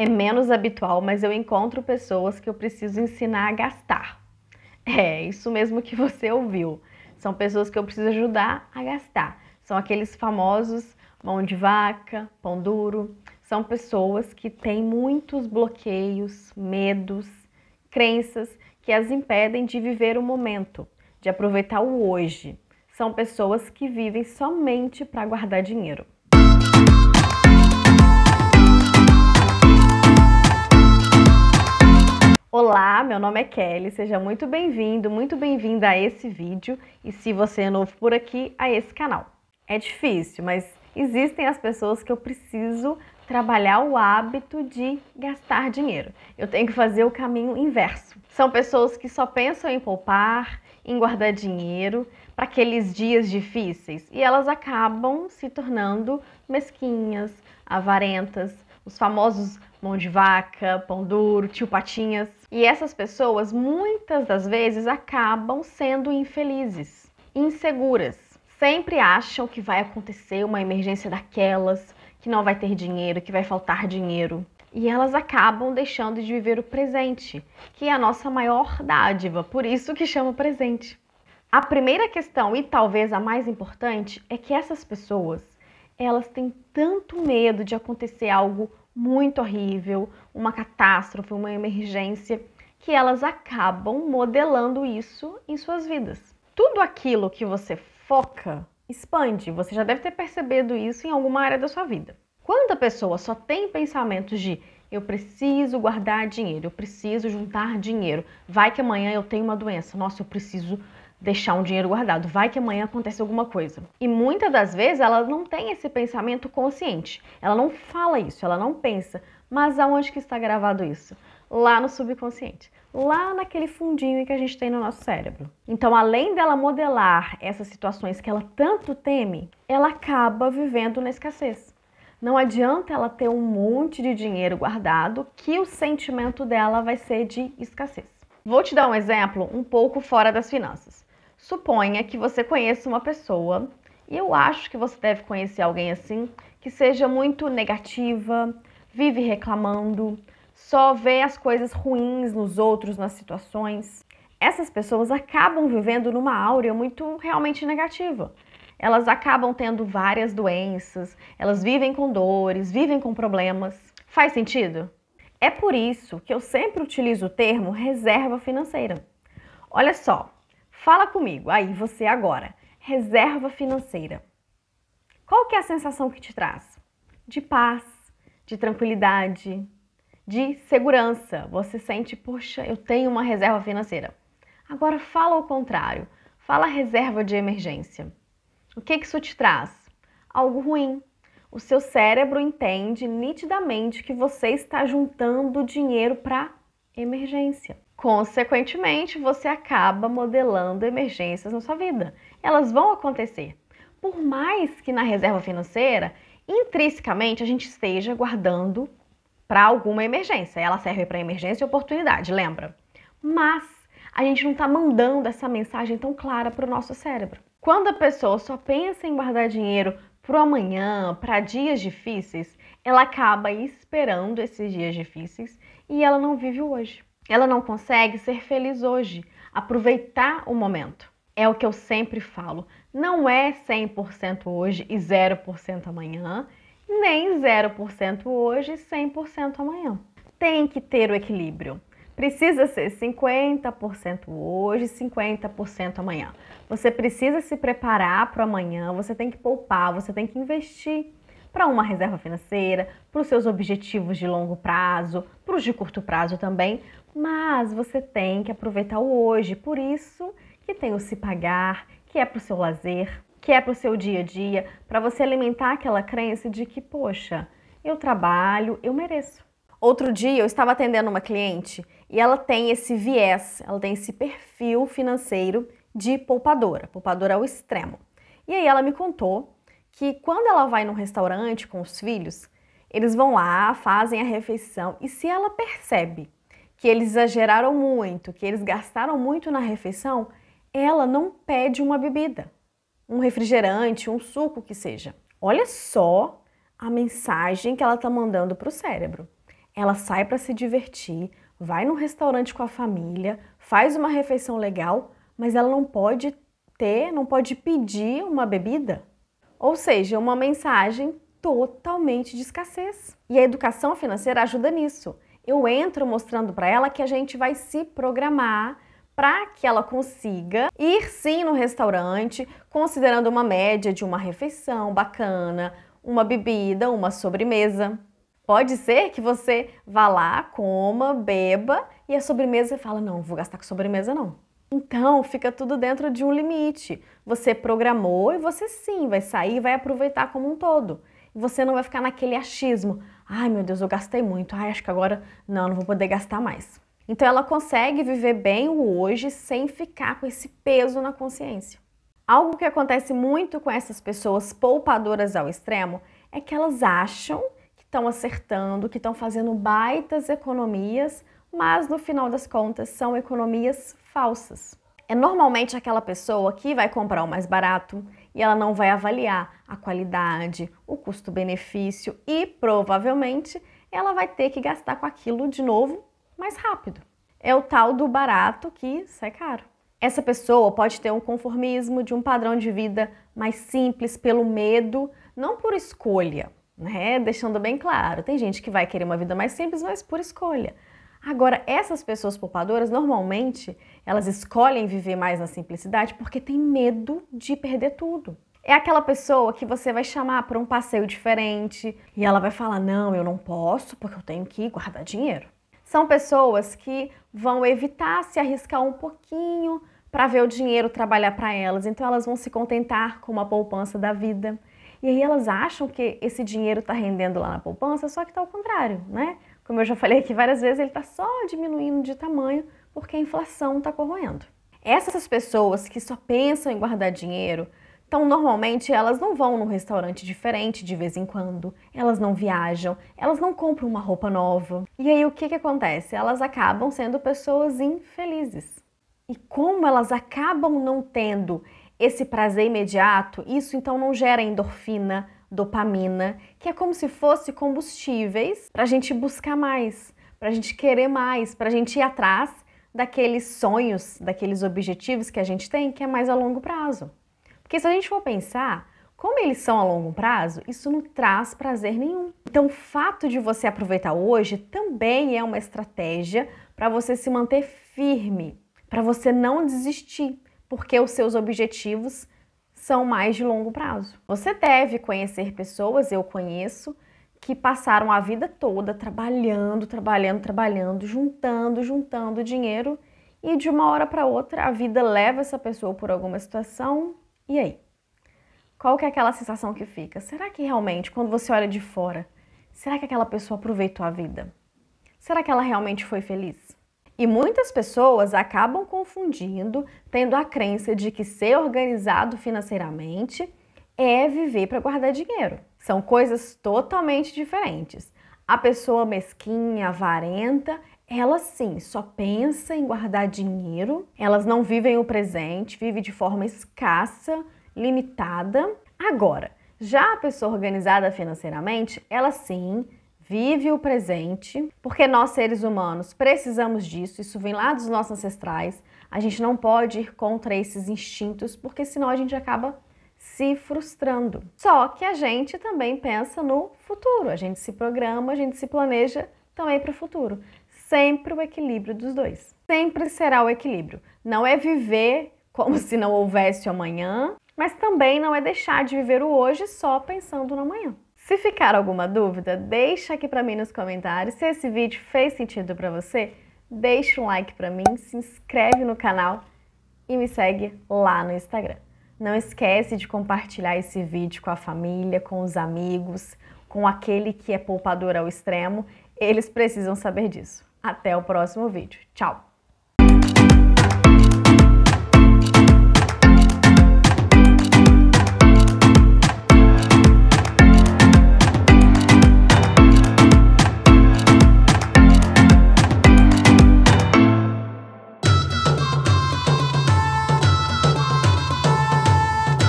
É menos habitual, mas eu encontro pessoas que eu preciso ensinar a gastar. É, isso mesmo que você ouviu. São pessoas que eu preciso ajudar a gastar. São aqueles famosos mão de vaca, pão duro. São pessoas que têm muitos bloqueios, medos, crenças que as impedem de viver o momento, de aproveitar o hoje. São pessoas que vivem somente para guardar dinheiro. Olá, meu nome é Kelly, seja muito bem-vindo, muito bem-vinda a esse vídeo e se você é novo por aqui, a esse canal. É difícil, mas existem as pessoas que eu preciso trabalhar o hábito de gastar dinheiro. Eu tenho que fazer o caminho inverso. São pessoas que só pensam em poupar, em guardar dinheiro para aqueles dias difíceis e elas acabam se tornando mesquinhas, avarentas, os famosos mão de vaca, pão duro, tio patinhas. E essas pessoas muitas das vezes acabam sendo infelizes, inseguras. Sempre acham que vai acontecer uma emergência daquelas, que não vai ter dinheiro, que vai faltar dinheiro. E elas acabam deixando de viver o presente, que é a nossa maior dádiva, por isso que chama presente. A primeira questão e talvez a mais importante é que essas pessoas, elas têm tanto medo de acontecer algo muito horrível, uma catástrofe, uma emergência, que elas acabam modelando isso em suas vidas. Tudo aquilo que você foca expande. Você já deve ter percebido isso em alguma área da sua vida. Quando a pessoa só tem pensamentos de eu preciso guardar dinheiro, eu preciso juntar dinheiro, vai que amanhã eu tenho uma doença, nossa, eu preciso deixar um dinheiro guardado, vai que amanhã acontece alguma coisa. E muitas das vezes ela não tem esse pensamento consciente, ela não fala isso, ela não pensa, mas aonde que está gravado isso? Lá no subconsciente, lá naquele fundinho que a gente tem no nosso cérebro. Então, além dela modelar essas situações que ela tanto teme, ela acaba vivendo na escassez. Não adianta ela ter um monte de dinheiro guardado que o sentimento dela vai ser de escassez. Vou te dar um exemplo um pouco fora das finanças. Suponha que você conheça uma pessoa, e eu acho que você deve conhecer alguém assim, que seja muito negativa, vive reclamando, só vê as coisas ruins nos outros, nas situações. Essas pessoas acabam vivendo numa áurea muito realmente negativa. Elas acabam tendo várias doenças, elas vivem com dores, vivem com problemas. Faz sentido? É por isso que eu sempre utilizo o termo reserva financeira. Olha só, Fala comigo, aí você agora. Reserva financeira. Qual que é a sensação que te traz? De paz, de tranquilidade, de segurança. Você sente, poxa, eu tenho uma reserva financeira. Agora fala o contrário. Fala reserva de emergência. O que, que isso te traz? Algo ruim. O seu cérebro entende nitidamente que você está juntando dinheiro para emergência. Consequentemente, você acaba modelando emergências na sua vida. Elas vão acontecer. Por mais que na reserva financeira, intrinsecamente, a gente esteja guardando para alguma emergência. Ela serve para emergência e oportunidade, lembra? Mas a gente não está mandando essa mensagem tão clara para o nosso cérebro. Quando a pessoa só pensa em guardar dinheiro para amanhã, para dias difíceis, ela acaba esperando esses dias difíceis e ela não vive hoje. Ela não consegue ser feliz hoje, aproveitar o momento. É o que eu sempre falo. Não é 100% hoje e 0% amanhã, nem 0% hoje e 100% amanhã. Tem que ter o equilíbrio. Precisa ser 50% hoje, 50% amanhã. Você precisa se preparar para amanhã, você tem que poupar, você tem que investir para uma reserva financeira, para os seus objetivos de longo prazo, para os de curto prazo também, mas você tem que aproveitar o hoje. Por isso que tem o se pagar, que é para o seu lazer, que é para o seu dia a dia, para você alimentar aquela crença de que, poxa, eu trabalho, eu mereço. Outro dia eu estava atendendo uma cliente e ela tem esse viés, ela tem esse perfil financeiro de poupadora, poupadora ao extremo. E aí ela me contou que quando ela vai num restaurante com os filhos, eles vão lá, fazem a refeição e se ela percebe que eles exageraram muito, que eles gastaram muito na refeição, ela não pede uma bebida, um refrigerante, um suco que seja. Olha só a mensagem que ela está mandando para o cérebro. ela sai para se divertir, vai num restaurante com a família, faz uma refeição legal, mas ela não pode ter, não pode pedir uma bebida. Ou seja, uma mensagem totalmente de escassez. E a educação financeira ajuda nisso. Eu entro mostrando para ela que a gente vai se programar para que ela consiga ir sim no restaurante, considerando uma média de uma refeição bacana, uma bebida, uma sobremesa. Pode ser que você vá lá, coma, beba e a sobremesa fala: "Não, vou gastar com sobremesa não". Então, fica tudo dentro de um limite. Você programou e você sim vai sair e vai aproveitar como um todo. E você não vai ficar naquele achismo: "Ai, meu Deus, eu gastei muito. Ai, acho que agora não, não vou poder gastar mais". Então ela consegue viver bem o hoje sem ficar com esse peso na consciência. Algo que acontece muito com essas pessoas poupadoras ao extremo é que elas acham estão acertando, que estão fazendo baitas economias, mas no final das contas são economias falsas. É normalmente aquela pessoa que vai comprar o mais barato e ela não vai avaliar a qualidade, o custo-benefício e provavelmente ela vai ter que gastar com aquilo de novo mais rápido. É o tal do barato que sai caro. Essa pessoa pode ter um conformismo de um padrão de vida mais simples pelo medo, não por escolha, né? Deixando bem claro, tem gente que vai querer uma vida mais simples, mas por escolha. Agora, essas pessoas poupadoras, normalmente, elas escolhem viver mais na simplicidade porque tem medo de perder tudo. É aquela pessoa que você vai chamar para um passeio diferente e ela vai falar: Não, eu não posso porque eu tenho que guardar dinheiro. São pessoas que vão evitar se arriscar um pouquinho para ver o dinheiro trabalhar para elas, então elas vão se contentar com uma poupança da vida. E aí elas acham que esse dinheiro está rendendo lá na poupança, só que está ao contrário, né? Como eu já falei aqui várias vezes, ele está só diminuindo de tamanho porque a inflação está corroendo. Essas pessoas que só pensam em guardar dinheiro então, normalmente, elas não vão num restaurante diferente de vez em quando, elas não viajam, elas não compram uma roupa nova. E aí, o que, que acontece? Elas acabam sendo pessoas infelizes. E como elas acabam não tendo esse prazer imediato, isso então não gera endorfina, dopamina, que é como se fosse combustíveis para a gente buscar mais, para a gente querer mais, para a gente ir atrás daqueles sonhos, daqueles objetivos que a gente tem, que é mais a longo prazo. Porque se a gente for pensar, como eles são a longo prazo, isso não traz prazer nenhum. Então, o fato de você aproveitar hoje também é uma estratégia para você se manter firme, para você não desistir, porque os seus objetivos são mais de longo prazo. Você deve conhecer pessoas, eu conheço, que passaram a vida toda trabalhando, trabalhando, trabalhando, juntando, juntando dinheiro e de uma hora para outra a vida leva essa pessoa por alguma situação e aí? Qual que é aquela sensação que fica? Será que realmente, quando você olha de fora, será que aquela pessoa aproveitou a vida? Será que ela realmente foi feliz? E muitas pessoas acabam confundindo, tendo a crença de que ser organizado financeiramente é viver para guardar dinheiro. São coisas totalmente diferentes. A pessoa mesquinha, avarenta, ela sim só pensa em guardar dinheiro, elas não vivem o presente, vivem de forma escassa, limitada. Agora, já a pessoa organizada financeiramente, ela sim vive o presente, porque nós seres humanos precisamos disso, isso vem lá dos nossos ancestrais. A gente não pode ir contra esses instintos, porque senão a gente acaba se frustrando. Só que a gente também pensa no futuro, a gente se programa, a gente se planeja também para o futuro sempre o equilíbrio dos dois. Sempre será o equilíbrio. Não é viver como se não houvesse amanhã, mas também não é deixar de viver o hoje só pensando no amanhã. Se ficar alguma dúvida, deixa aqui para mim nos comentários. Se esse vídeo fez sentido para você, deixa um like para mim, se inscreve no canal e me segue lá no Instagram. Não esquece de compartilhar esse vídeo com a família, com os amigos, com aquele que é poupador ao extremo. Eles precisam saber disso. Até o próximo vídeo. Tchau!